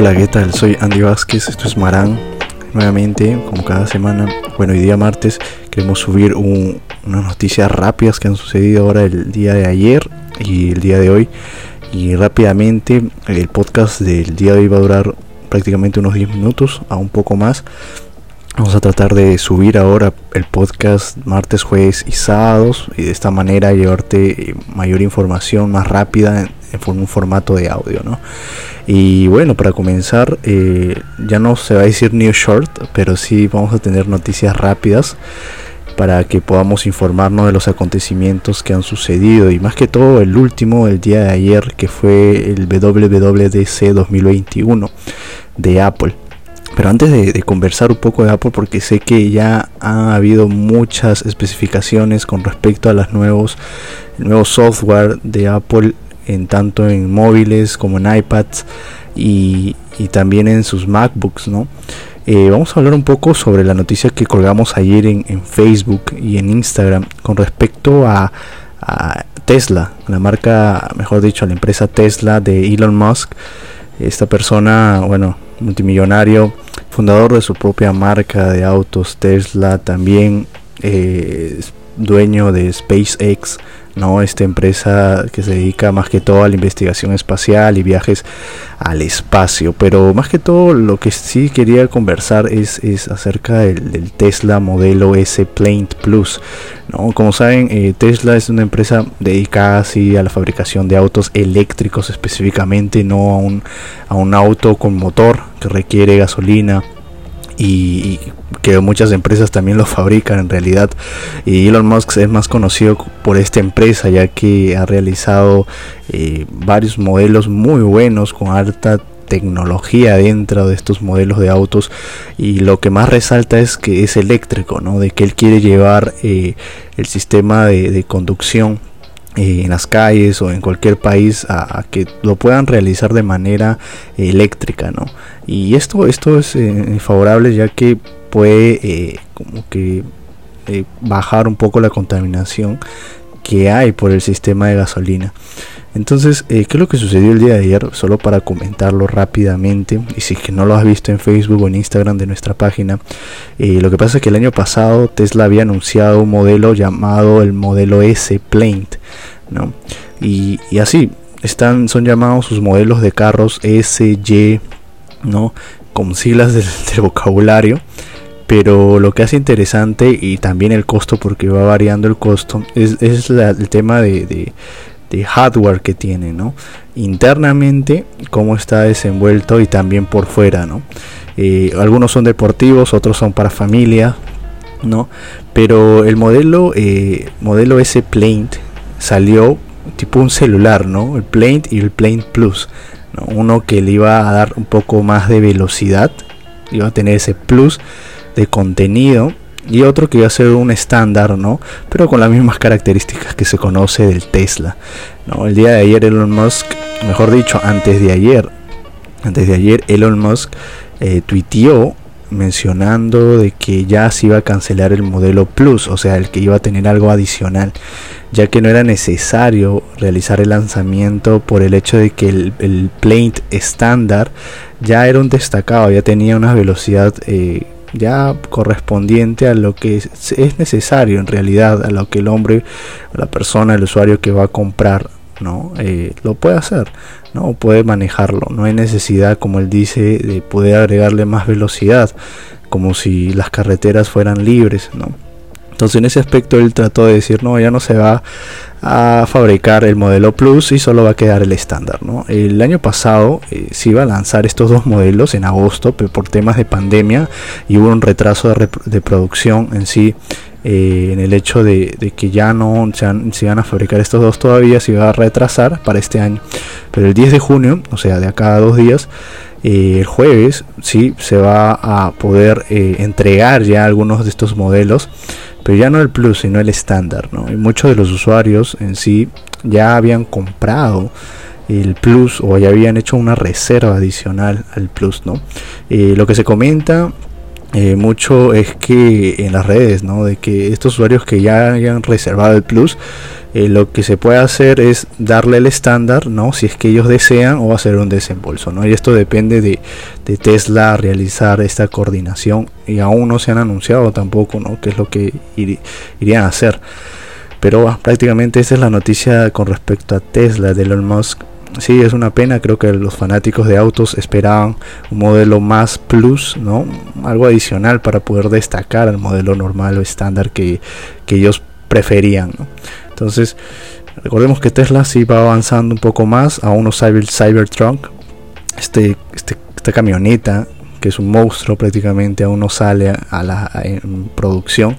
Hola, ¿qué tal? Soy Andy Vázquez, esto es Marán. Nuevamente, como cada semana, bueno, hoy día martes, queremos subir unas noticias rápidas que han sucedido ahora el día de ayer y el día de hoy. Y rápidamente, el podcast del día de hoy va a durar prácticamente unos 10 minutos, a un poco más. Vamos a tratar de subir ahora el podcast martes, jueves y sábados y de esta manera llevarte mayor información más rápida en, un formato de audio, ¿no? Y bueno, para comenzar, eh, ya no se va a decir New Short, pero sí vamos a tener noticias rápidas para que podamos informarnos de los acontecimientos que han sucedido y más que todo el último, el día de ayer, que fue el WWDC 2021 de Apple. Pero antes de, conversar un poco de Apple, porque sé que ya ha habido muchas especificaciones con respecto a los nuevos, el software de Apple, en tanto en móviles como en iPads y, también en sus MacBooks, ¿no? Eh, vamos a hablar un poco sobre la noticia que colgamos ayer en, Facebook y en Instagram con respecto a, a Tesla, la marca, mejor dicho, la empresa Tesla de Elon Musk. Esta persona, bueno, multimillonario, fundador de su propia marca de autos Tesla, también eh, dueño de SpaceX, ¿no? Esta empresa que se dedica más que todo a la investigación espacial y viajes al espacio. Pero más que todo lo que sí quería conversar es, es acerca del, Tesla modelo S Plaint Plus. ¿no? Como saben, eh, Tesla es una empresa dedicada así a la fabricación de autos eléctricos específicamente, no a un, a un auto con motor que requiere gasolina y, que muchas empresas también lo fabrican en realidad. Y Elon Musk es más conocido por esta empresa ya que ha realizado eh, varios modelos muy buenos con alta tecnología dentro de estos modelos de autos y lo que más resalta es que es eléctrico, ¿no? de que él quiere llevar eh, el sistema de conducción eh, en las calles o en cualquier país a, que lo puedan realizar de manera eléctrica no y esto esto es eh, favorable ya que puede eh, como que bajar un poco la contaminación que hay por el sistema de gasolina entonces, ¿qué es lo que sucedió el día de ayer? Solo para comentarlo rápidamente, y si es que no lo has visto en Facebook o en Instagram de nuestra página, lo que pasa es que el año pasado Tesla había anunciado un modelo llamado el modelo S Plaint, ¿no? Y, así, están, son llamados sus modelos de carros S, Y, ¿no? Con siglas del, vocabulario. Pero lo que hace interesante y también el costo, porque va variando el costo, es, el tema de, hardware que tiene, ¿no? Internamente, cómo está desenvuelto y también por fuera, ¿no? Eh, algunos son deportivos, otros son para familia, ¿no? Pero el modelo, eh, modelo S Plaint salió tipo un celular, ¿no? El Plaint y el Plaint Plus. Uno que le iba a dar un poco más de velocidad, iba a tener ese plus de contenido y otro que iba a ser un estándar, ¿no? Pero con las mismas características que se conoce del Tesla. ¿no? El día de ayer Elon Musk, mejor dicho, antes de ayer, antes de ayer Elon Musk eh, tuiteó mencionando de que ya se iba a cancelar el modelo Plus, o sea, el que iba a tener algo adicional, ya que no era necesario realizar el lanzamiento por el hecho de que el, el Plaint estándar ya era un destacado, ya tenía una velocidad eh, ya correspondiente a lo que es, necesario en realidad, a lo que el hombre, la persona, el usuario que va a comprar ¿no? Eh, lo puede hacer, ¿no? Puede manejarlo. No hay necesidad, como él dice, de poder agregarle más velocidad, como si las carreteras fueran libres, ¿no? Entonces en ese aspecto él trató de decir, no, ya no se va a fabricar el modelo Plus y solo va a quedar el estándar. ¿no? El año pasado eh, se iba a lanzar estos dos modelos en agosto, pero por temas de pandemia y hubo un retraso de, producción en sí eh, en el hecho de, que ya no se, van, van a fabricar estos dos todavía, se va a retrasar para este año. Pero el 10 de junio, o sea, de acá a dos días, eh, el jueves, sí, se va a poder eh, entregar ya algunos de estos modelos, pero ya no el Plus, sino el estándar. ¿no? Y muchos de los usuarios en sí ya habían comprado el Plus o ya habían hecho una reserva adicional al Plus. ¿no? lo que se comenta eh, mucho es que en las redes, ¿no? De que estos usuarios que ya hayan reservado el Plus, eh, lo que se puede hacer es darle el estándar, ¿no? Si es que ellos desean o hacer un desembolso, ¿no? Y esto depende de, Tesla realizar esta coordinación y aún no se han anunciado tampoco, ¿no? Qué es lo que irían a hacer. Pero prácticamente esa es la noticia con respecto a Tesla de Elon Musk sí, es una pena, creo que los fanáticos de autos esperaban un modelo más plus, ¿no? Algo adicional para poder destacar al modelo normal o estándar que, ellos preferían, Entonces, recordemos que Tesla sí va avanzando un poco más a unos Cyber, Cybertruck, este, este, esta camioneta que es un monstruo prácticamente aún no sale a la en producción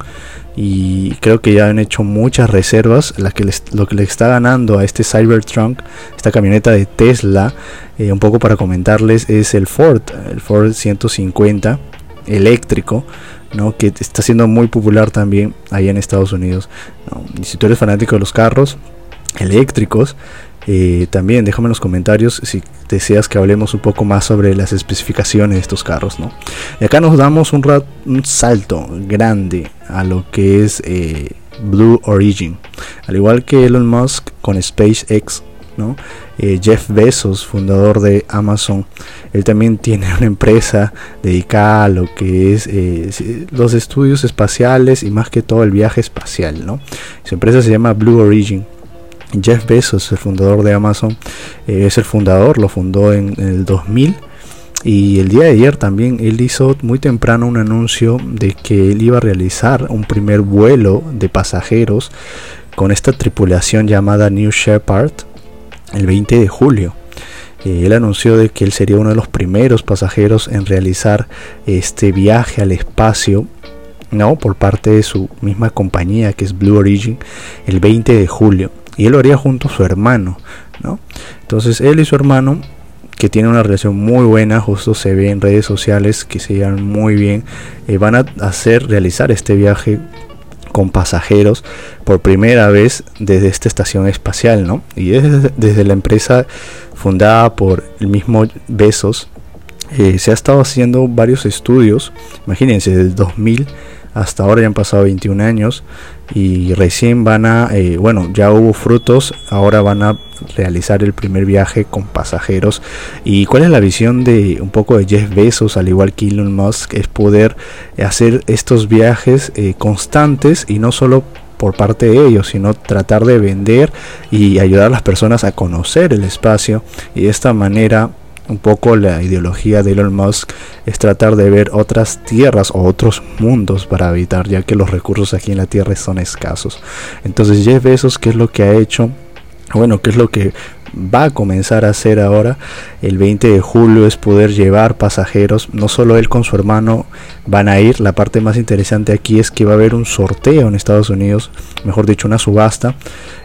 y creo que ya han hecho muchas reservas. La que lo que le está ganando a este Cybertruck, esta camioneta de Tesla, eh, un poco para comentarles, es el Ford, el Ford 150 eléctrico. ¿no? que está siendo muy popular también allá en Estados Unidos. Si tú eres fanático de los carros eléctricos, eh, también déjame en los comentarios si deseas que hablemos un poco más sobre las especificaciones de estos carros. ¿no? Y acá nos damos un, un salto grande a lo que es eh, Blue Origin. Al igual que Elon Musk con SpaceX, ¿no? Eh, Jeff Bezos, fundador de Amazon, él también tiene una empresa dedicada a lo que es los estudios espaciales y más que todo el viaje espacial. ¿no? Su empresa se llama Blue Origin. Jeff Bezos, el fundador de Amazon, eh, es el fundador, lo fundó en, el 2000. Y el día de ayer también él hizo muy temprano un anuncio de que él iba a realizar un primer vuelo de pasajeros con esta tripulación llamada New Shepard el 20 de julio. Eh, él anunció de que él sería uno de los primeros pasajeros en realizar este viaje al espacio no por parte de su misma compañía que es Blue Origin el 20 de julio y él lo haría junto a su hermano, ¿no? Entonces él y su hermano que tienen una relación muy buena, justo se ve en redes sociales que se llevan muy bien, eh, van a hacer realizar este viaje con pasajeros por primera vez desde esta estación espacial, ¿no? Y desde, desde la empresa fundada por el mismo Besos, eh, se ha estado haciendo varios estudios, imagínense, del 2000 hasta ahora ya han pasado 21 años y recién van a, eh, bueno, ya hubo frutos, ahora van a realizar el primer viaje con pasajeros. ¿Y cuál es la visión de un poco de Jeff Bezos, al igual que Elon Musk? Es poder hacer estos viajes eh, constantes y no solo por parte de ellos, sino tratar de vender y ayudar a las personas a conocer el espacio y de esta manera un poco la ideología de Elon Musk es tratar de ver otras tierras o otros mundos para habitar, ya que los recursos aquí en la Tierra son escasos. Entonces Jeff Bezos, ¿qué es lo que ha hecho? Bueno, ¿qué es lo que va a comenzar a hacer ahora. El 20 de julio es poder llevar pasajeros. No solo él con su hermano van a ir. La parte más interesante aquí es que va a haber un sorteo en Estados Unidos mejor dicho una subasta.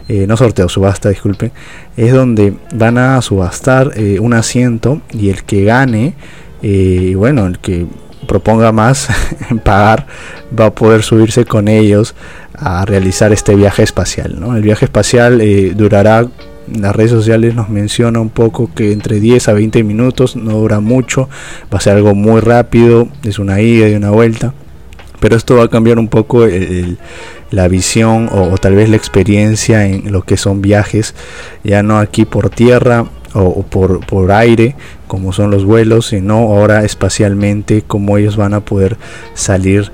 Eh, no sorteo subasta disculpen. Es donde van a subastar eh, un asiento y el que gane eh, bueno el que proponga más en pagar va a poder subirse con ellos a realizar este viaje espacial ¿no? el viaje espacial durará las redes sociales nos menciona un poco que entre 10 a 20 minutos no dura mucho, va a ser algo muy rápido, es una ida y una vuelta. Pero esto va a cambiar un poco la visión o, tal vez la experiencia en lo que son viajes, ya no aquí por tierra o, por, por aire, como son los vuelos, sino ahora espacialmente, como ellos van a poder salir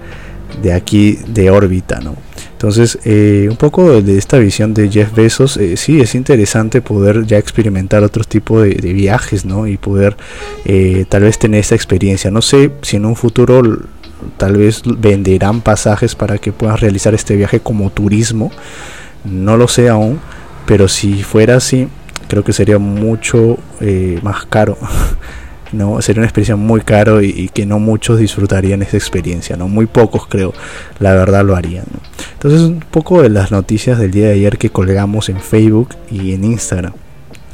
de aquí de órbita, ¿no? Entonces, eh, un poco de esta visión de Jeff Bezos, eh, sí, es interesante poder ya experimentar otro tipo de, viajes, ¿no? Y poder eh, tal vez tener esta experiencia. No sé si en un futuro tal vez venderán pasajes para que puedas realizar este viaje como turismo. No lo sé aún, pero si fuera así, creo que sería mucho más caro. no sería una experiencia muy caro y, que no muchos disfrutarían esa experiencia no muy pocos creo la verdad lo harían entonces un poco de las noticias del día de ayer que colgamos en Facebook y en Instagram.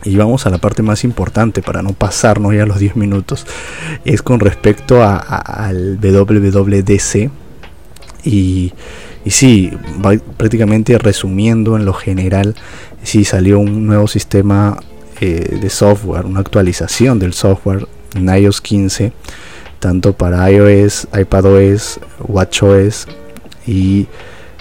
Y vamos a la parte más importante para no pasarnos ya los 10 minutos. Es con respecto al WWDC y, y sí, prácticamente resumiendo en lo general, sí salió un nuevo sistema eh, de software, una actualización del software en iOS 15 tanto para iOS, iPadOS, WatchOS y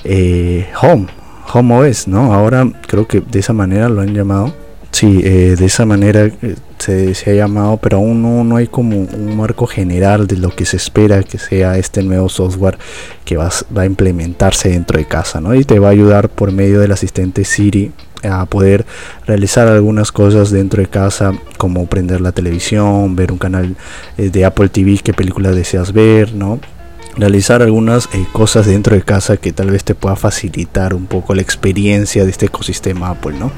eh, Home, Home OS, ¿no? Ahora creo que de esa manera lo han llamado. Sí, eh, de esa manera eh, se, ha llamado, pero aún no, no, hay como un marco general de lo que se espera que sea este nuevo software que va, va a implementarse dentro de casa, ¿no? Y te va a ayudar por medio del asistente Siri a poder realizar algunas cosas dentro de casa como prender la televisión, ver un canal eh, de Apple TV, qué película deseas ver, ¿no? realizar algunas eh, cosas dentro de casa que tal vez te pueda facilitar un poco la experiencia de este ecosistema Apple, ¿no?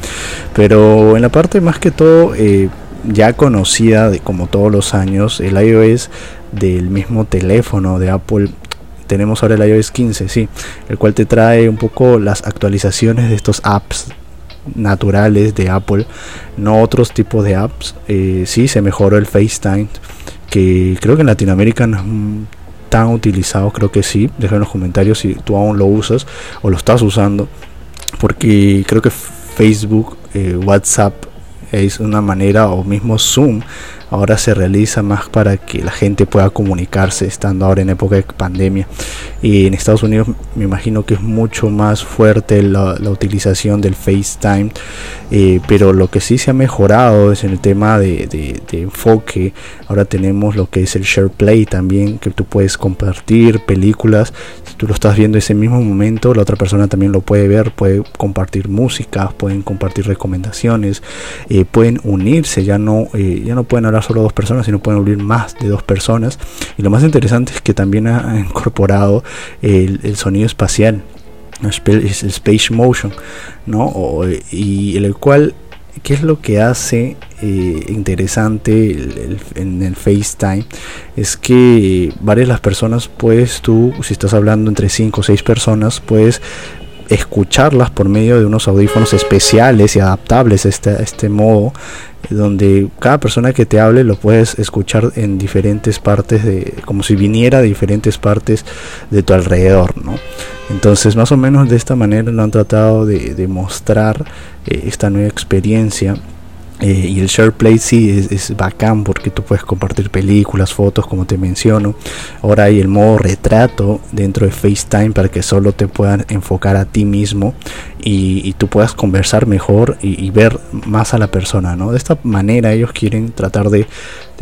Pero en la parte más que todo eh, ya conocida de como todos los años, el iOS del mismo teléfono de Apple tenemos ahora el iOS 15, sí, el cual te trae un poco las actualizaciones de estos apps naturales de Apple, no otros tipos de apps. Eh, sí, se mejoró el FaceTime, que creo que en Latinoamérica no es tan utilizado, creo que sí. Deja en los comentarios si tú aún lo usas o lo estás usando, porque creo que Facebook, eh, WhatsApp es una manera, o mismo Zoom, ahora se realiza más para que la gente pueda comunicarse estando ahora en época de pandemia. Y en Estados Unidos me imagino que es mucho más fuerte la, utilización del FaceTime eh, pero lo que sí se ha mejorado es en el tema de, enfoque. Ahora tenemos lo que es el share play también que tú puedes compartir películas. Si tú lo estás viendo ese mismo momento la otra persona también lo puede ver puede compartir música pueden compartir recomendaciones eh, pueden unirse ya no eh, ya no pueden hablar solo dos personas, sino pueden unir más de dos personas. Y lo más interesante es que también ha incorporado el, sonido espacial, el space motion, ¿no? y el cual, ¿qué es lo que hace eh, interesante en el FaceTime? Es que varias las personas, puedes tú, si estás hablando entre 5 o 6 personas, puedes escucharlas por medio de unos audífonos especiales y adaptables a este, este modo donde cada persona que te hable lo puedes escuchar en diferentes partes de como si viniera de diferentes partes de tu alrededor no entonces más o menos de esta manera lo han tratado de, mostrar eh, esta nueva experiencia eh, y el SharePlay sí es, bacán porque tú puedes compartir películas, fotos, como te menciono. Ahora hay el modo retrato dentro de FaceTime para que solo te puedan enfocar a ti mismo y, tú puedas conversar mejor y, ver más a la persona, ¿no? De esta manera ellos quieren tratar de,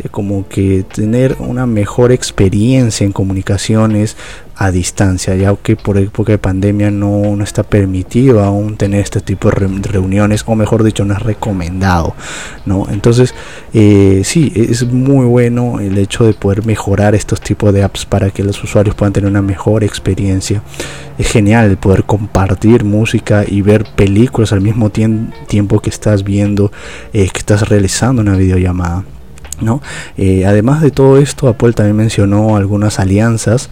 de como que tener una mejor experiencia en comunicaciones, a distancia, ya que por época de pandemia no, no está permitido aún tener este tipo de reuniones, o mejor dicho, no es recomendado, ¿no? Entonces, eh, sí, es muy bueno el hecho de poder mejorar estos tipos de apps para que los usuarios puedan tener una mejor experiencia. Es genial poder compartir música y ver películas al mismo tiempo que estás viendo, eh, que estás realizando una videollamada. ¿No? Eh, además de todo esto, Apple también mencionó algunas alianzas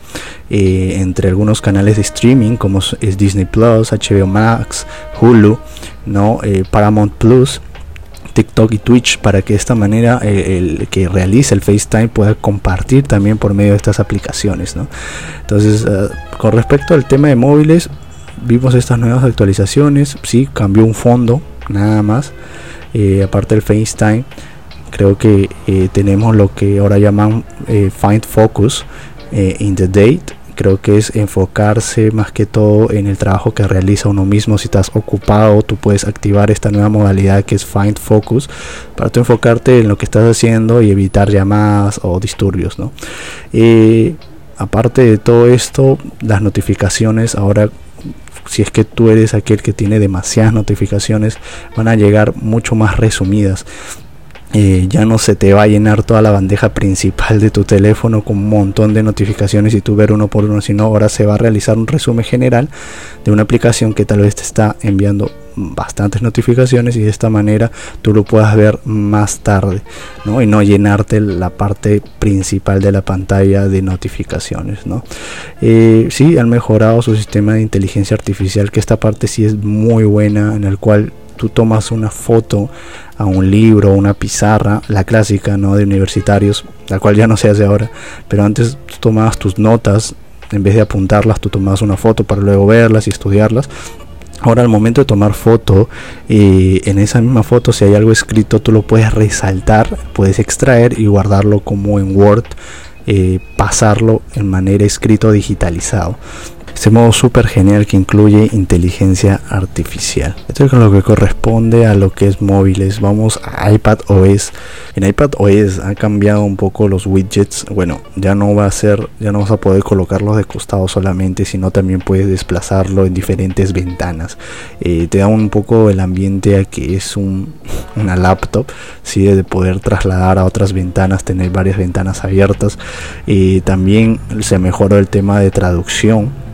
eh, entre algunos canales de streaming como es Disney Plus, HBO Max, Hulu, ¿no? Eh, Paramount Plus, TikTok y Twitch para que de esta manera el que realice el FaceTime pueda compartir también por medio de estas aplicaciones. ¿no? Entonces, con respecto al tema de móviles, vimos estas nuevas actualizaciones, sí, cambió un fondo, nada más, aparte del FaceTime creo que eh, tenemos lo que ahora llaman eh, Find Focus eh, in the Date. Creo que es enfocarse más que todo en el trabajo que realiza uno mismo. Si estás ocupado, tú puedes activar esta nueva modalidad que es Find Focus para tú enfocarte en lo que estás haciendo y evitar llamadas o disturbios. ¿no? aparte de todo esto, las notificaciones ahora si es que tú eres aquel que tiene demasiadas notificaciones, van a llegar mucho más resumidas. Eh, ya no se te va a llenar toda la bandeja principal de tu teléfono con un montón de notificaciones y tú ver uno por uno, sino ahora se va a realizar un resumen general de una aplicación que tal vez te está enviando bastantes notificaciones y de esta manera tú lo puedas ver más tarde ¿no? y no llenarte la parte principal de la pantalla de notificaciones ¿no? Eh, sí han mejorado su sistema de inteligencia artificial que esta parte sí es muy buena en el cual tú tomas una foto a un libro, una pizarra, la clásica, ¿no? De universitarios, la cual ya no se hace ahora, pero antes tú tomabas tus notas, en vez de apuntarlas, tú tomabas una foto para luego verlas y estudiarlas. Ahora al momento de tomar foto, eh, en esa misma foto si hay algo escrito, tú lo puedes resaltar, puedes extraer y guardarlo como en Word eh, pasarlo en manera escrito digitalizado este modo súper genial que incluye inteligencia artificial. Esto es con lo que corresponde a lo que es móviles. Vamos a iPad OS. En iPad OS ha cambiado un poco los widgets. Bueno, ya no va a ser, ya no vas a poder colocarlos de costado solamente, sino también puedes desplazarlo en diferentes ventanas. Eh, te da un poco el ambiente a que es una laptop, ¿sí? de poder trasladar a otras ventanas, tener varias ventanas abiertas. Eh, también se mejoró el tema de traducción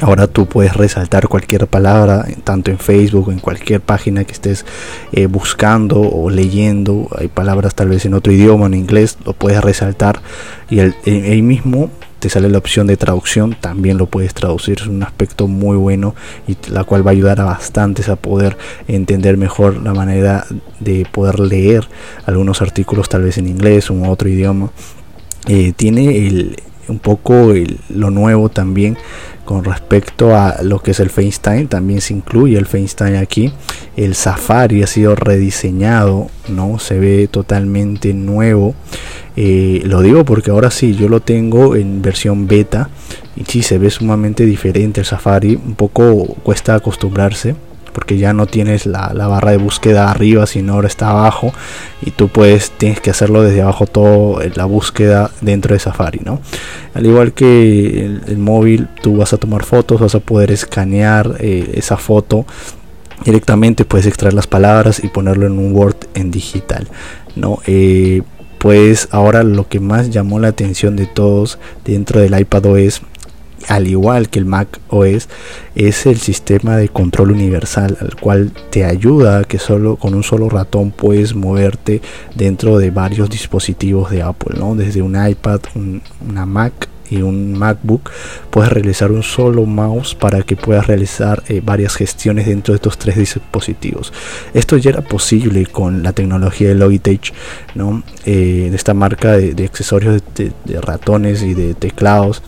Ahora tú puedes resaltar cualquier palabra, tanto en Facebook o en cualquier página que estés eh, buscando o leyendo. Hay palabras tal vez en otro idioma, en inglés, lo puedes resaltar y ahí mismo te sale la opción de traducción, también lo puedes traducir. Es un aspecto muy bueno y la cual va a ayudar a bastantes a poder entender mejor la manera de poder leer algunos artículos tal vez en inglés o en otro idioma. Eh, tiene el, un poco lo nuevo también con respecto a lo que es el FaceTime también se incluye el FaceTime aquí. El Safari ha sido rediseñado no se ve totalmente nuevo. Eh, lo digo porque ahora sí yo lo tengo en versión beta y sí se ve sumamente diferente el Safari. Un poco cuesta acostumbrarse porque ya no tienes la, barra de búsqueda arriba, sino ahora está abajo y tú puedes, tienes que hacerlo desde abajo todo eh, la búsqueda dentro de Safari, ¿no? Al igual que el, móvil, tú vas a tomar fotos, vas a poder escanear eh, esa foto directamente, puedes extraer las palabras y ponerlo en un Word en digital, ¿no? Eh, pues ahora lo que más llamó la atención de todos dentro del iPad OS al igual que el Mac OS, es el sistema de control universal, al cual te ayuda que solo con un solo ratón puedes moverte dentro de varios dispositivos de Apple, ¿no? Desde un iPad, una Mac y un MacBook puedes realizar un solo mouse para que puedas realizar eh, varias gestiones dentro de estos tres dispositivos. Esto ya era posible con la tecnología de Logitech, ¿no? Eh, de esta marca de, accesorios de, ratones y de teclados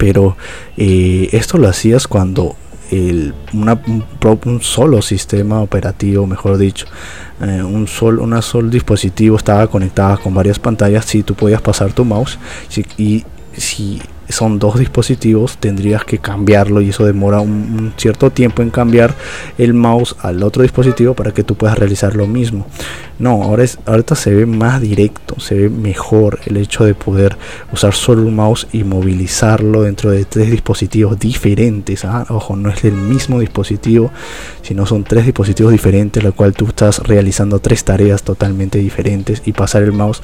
pero eh, esto lo hacías cuando un, solo sistema operativo, mejor dicho, eh, un solo una solo dispositivo estaba conectado con varias pantallas, si tú podías pasar tu mouse y si son dos dispositivos, tendrías que cambiarlo y eso demora un, cierto tiempo en cambiar el mouse al otro dispositivo para que tú puedas realizar lo mismo. No, ahora es, ahorita se ve más directo, se ve mejor el hecho de poder usar solo un mouse y movilizarlo dentro de tres dispositivos diferentes. ¿ah? Ojo, no es el mismo dispositivo, sino son tres dispositivos diferentes, lo cual tú estás realizando tres tareas totalmente diferentes y pasar el mouse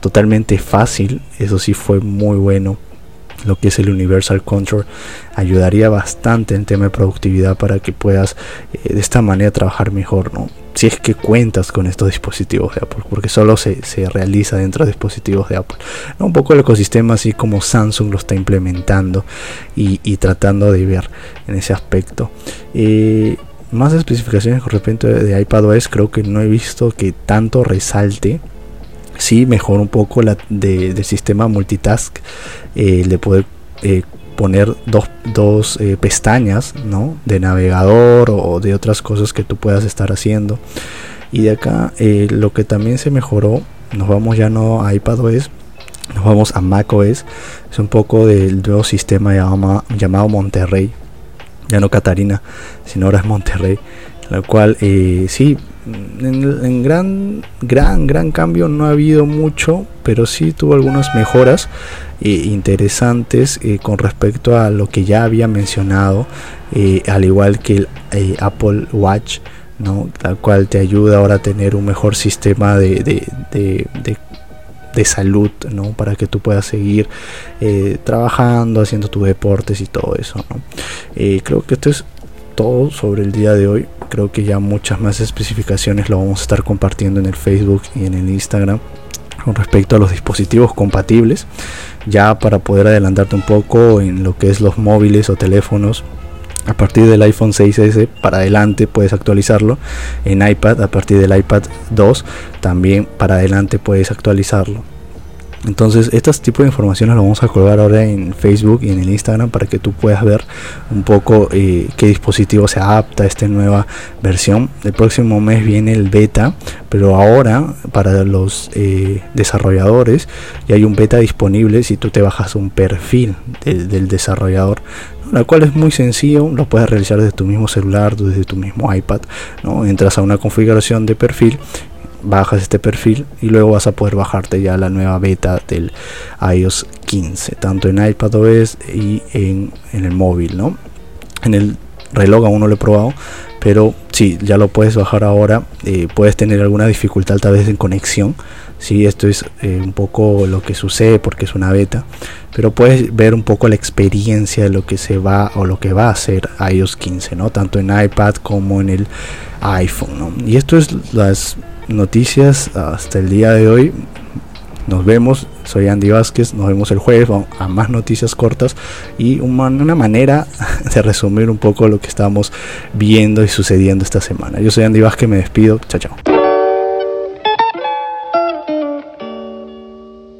totalmente fácil. Eso sí fue muy bueno lo que es el Universal Control ayudaría bastante en tema de productividad para que puedas eh, de esta manera trabajar mejor, ¿no? Si es que cuentas con estos dispositivos de Apple, porque solo se, realiza dentro de dispositivos de Apple. Un poco el ecosistema así como Samsung lo está implementando y, tratando de ver en ese aspecto. Eh, más especificaciones con respecto de iPadOS creo que no he visto que tanto resalte sí mejor un poco la de, del sistema multitask eh, de poder eh, poner dos, dos eh, pestañas ¿no? de navegador o de otras cosas que tú puedas estar haciendo y de acá lo que también se mejoró nos vamos ya no a iPadOS nos vamos a macOS es un poco del nuevo sistema llamado, llamado Monterrey ya no Catarina sino ahora es Monterrey la cual sí en, gran, gran, gran cambio no ha habido mucho, pero sí tuvo algunas mejoras eh, interesantes eh, con respecto a lo que ya había mencionado, eh, al igual que el Apple Watch, ¿no? tal cual te ayuda ahora a tener un mejor sistema de, de, de, salud, ¿no? Para que tú puedas seguir trabajando, haciendo tus deportes y todo eso, ¿no? creo que esto es todo sobre el día de hoy. Creo que ya muchas más especificaciones lo vamos a estar compartiendo en el Facebook y en el Instagram con respecto a los dispositivos compatibles. Ya para poder adelantarte un poco en lo que es los móviles o teléfonos. A partir del iPhone 6S para adelante puedes actualizarlo. En iPad a partir del iPad 2 también para adelante puedes actualizarlo. Entonces, estos tipos de informaciones lo vamos a colgar ahora en Facebook y en el Instagram para que tú puedas ver un poco eh, qué dispositivo se adapta a esta nueva versión. El próximo mes viene el beta, pero ahora para los eh, desarrolladores ya hay un beta disponible si tú te bajas un perfil del desarrollador la cual es muy sencillo, lo puedes realizar desde tu mismo celular, desde tu mismo iPad, ¿no? Entras a una configuración de perfil bajas este perfil y luego vas a poder bajarte ya la nueva beta del iOS 15 tanto en iPadOS y en, el móvil no en el reloj aún no lo he probado pero sí ya lo puedes bajar ahora. Eh, puedes tener alguna dificultad tal vez en conexión si esto es eh, un poco lo que sucede porque es una beta pero puedes ver un poco la experiencia de lo que se va o lo que va a hacer iOS 15 no tanto en iPad como en el iPhone ¿no? y esto es las noticias hasta el día de hoy. Nos vemos, soy Andy Vázquez, nos vemos el jueves a más noticias cortas y una manera de resumir un poco lo que estamos viendo y sucediendo esta semana. Yo soy Andy Vázquez, me despido, chao chao.